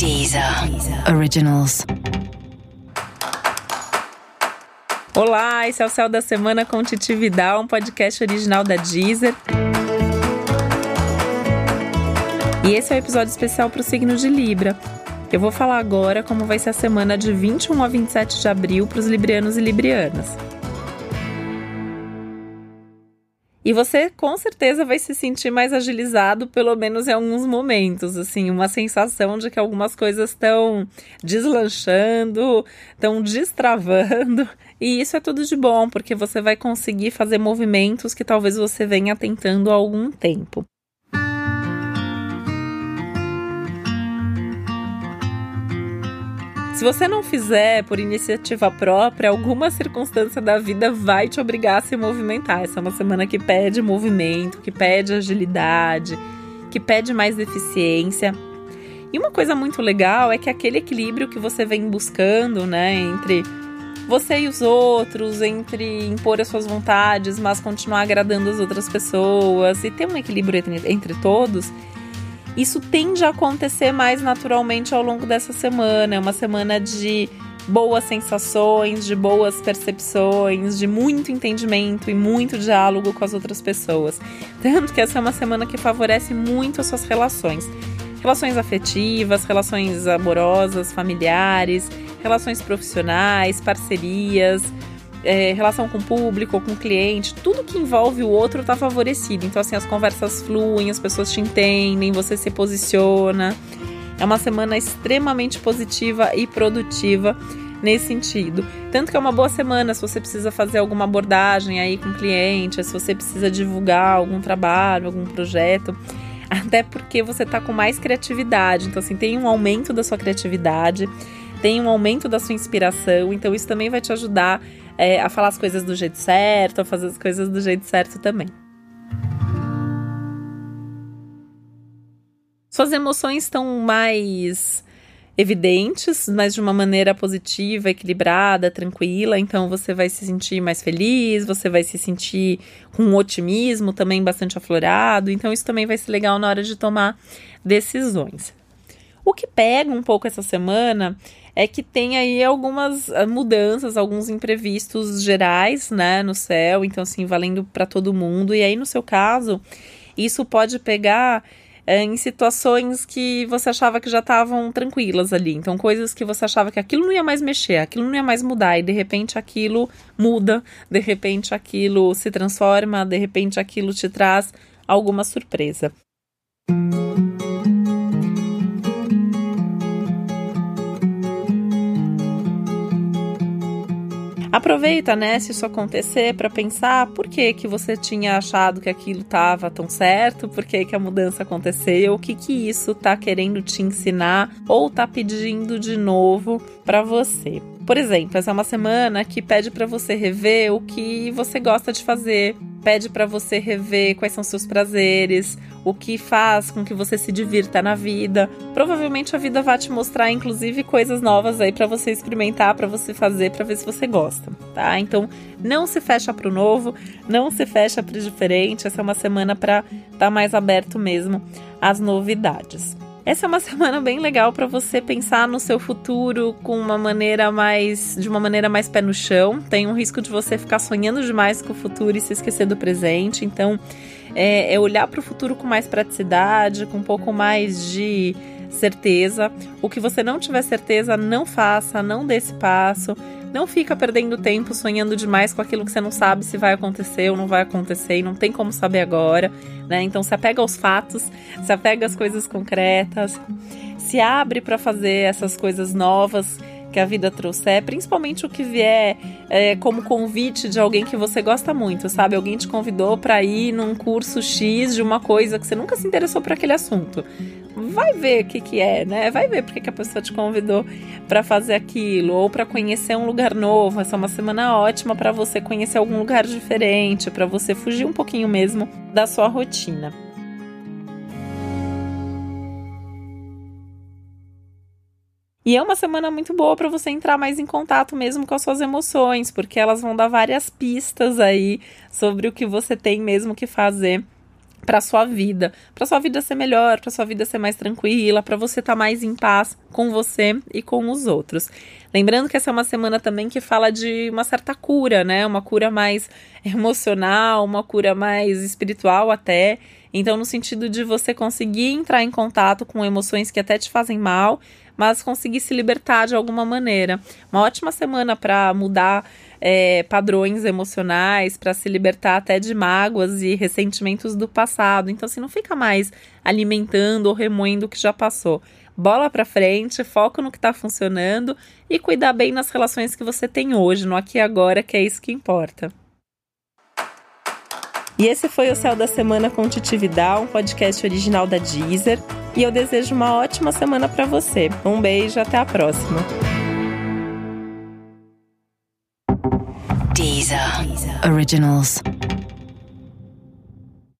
Deezer Originals. Olá, esse é o Céu da Semana com Titi Vidal, um podcast original da Deezer. E esse é o um episódio especial para o signo de Libra. Eu vou falar agora como vai ser a semana de 21 a 27 de abril para os librianos e librianas. E você com certeza vai se sentir mais agilizado, pelo menos em alguns momentos, assim, uma sensação de que algumas coisas estão deslanchando, estão destravando, e isso é tudo de bom, porque você vai conseguir fazer movimentos que talvez você venha tentando há algum tempo. Se você não fizer por iniciativa própria, alguma circunstância da vida vai te obrigar a se movimentar. Essa é uma semana que pede movimento, que pede agilidade, que pede mais eficiência. E uma coisa muito legal é que aquele equilíbrio que você vem buscando, né, entre você e os outros, entre impor as suas vontades, mas continuar agradando as outras pessoas e ter um equilíbrio entre, entre todos, isso tende a acontecer mais naturalmente ao longo dessa semana. É uma semana de boas sensações, de boas percepções, de muito entendimento e muito diálogo com as outras pessoas. Tanto que essa é uma semana que favorece muito as suas relações. Relações afetivas, relações amorosas, familiares, relações profissionais, parcerias, é, relação com o público, com o cliente, tudo que envolve o outro está favorecido. Então, assim, as conversas fluem, as pessoas te entendem, você se posiciona. É uma semana extremamente positiva e produtiva nesse sentido. Tanto que é uma boa semana se você precisa fazer alguma abordagem aí com o cliente, se você precisa divulgar algum trabalho, algum projeto. Até porque você está com mais criatividade. Então, assim, tem um aumento da sua criatividade, tem um aumento da sua inspiração. Então, isso também vai te ajudar é, a falar as coisas do jeito certo, a fazer as coisas do jeito certo também. Suas emoções estão mais evidentes, mas de uma maneira positiva, equilibrada, tranquila. Então você vai se sentir mais feliz, você vai se sentir com um otimismo também bastante aflorado. Então isso também vai ser legal na hora de tomar decisões. O que pega um pouco essa semana é que tem aí algumas ah, mudanças, alguns imprevistos gerais, né, no céu, então assim, valendo para todo mundo. E aí no seu caso, isso pode pegar é, em situações que você achava que já estavam tranquilas ali. Então, coisas que você achava que aquilo não ia mais mexer, aquilo não ia mais mudar, e de repente aquilo muda, de repente aquilo se transforma, de repente aquilo te traz alguma surpresa. Aproveita, né, se isso acontecer, para pensar por que que você tinha achado que aquilo estava tão certo, por que que a mudança aconteceu, o que que isso tá querendo te ensinar ou tá pedindo de novo para você. Por exemplo, essa é uma semana que pede para você rever o que você gosta de fazer, pede para você rever quais são seus prazeres, o que faz com que você se divirta na vida. Provavelmente a vida vai te mostrar inclusive coisas novas aí para você experimentar, para você fazer, para ver se você gosta, tá? Então, não se fecha pro novo, não se fecha pro diferente. Essa é uma semana para estar tá mais aberto mesmo às novidades. Essa é uma semana bem legal para você pensar no seu futuro com uma maneira mais, de uma maneira mais pé no chão. Tem um risco de você ficar sonhando demais com o futuro e se esquecer do presente. Então, é, é olhar para o futuro com mais praticidade, com um pouco mais de certeza. O que você não tiver certeza, não faça, não dê esse passo. Não fica perdendo tempo sonhando demais com aquilo que você não sabe se vai acontecer ou não vai acontecer e não tem como saber agora, né? Então se apega aos fatos, se apega às coisas concretas, se abre para fazer essas coisas novas que a vida trouxer, principalmente o que vier é, como convite de alguém que você gosta muito, sabe? Alguém te convidou para ir num curso X de uma coisa que você nunca se interessou por aquele assunto. Vai ver o que, que é, né? Vai ver porque que a pessoa te convidou para fazer aquilo ou para conhecer um lugar novo. Essa é uma semana ótima para você conhecer algum lugar diferente, para você fugir um pouquinho mesmo da sua rotina. E é uma semana muito boa para você entrar mais em contato mesmo com as suas emoções, porque elas vão dar várias pistas aí sobre o que você tem mesmo que fazer para sua vida, para sua vida ser melhor, para sua vida ser mais tranquila, para você estar tá mais em paz com você e com os outros. Lembrando que essa é uma semana também que fala de uma certa cura, né? Uma cura mais emocional, uma cura mais espiritual até. Então, no sentido de você conseguir entrar em contato com emoções que até te fazem mal, mas conseguir se libertar de alguma maneira. Uma ótima semana para mudar é, padrões emocionais, para se libertar até de mágoas e ressentimentos do passado. Então, assim, não fica mais alimentando ou remoendo o que já passou. Bola para frente, foco no que está funcionando e cuidar bem nas relações que você tem hoje, no aqui e agora, que é isso que importa. E esse foi o Céu da Semana com Titi Vidal, um podcast original da Deezer. E eu desejo uma ótima semana para você. Um beijo, até a próxima. Deezer. Deezer. Originals.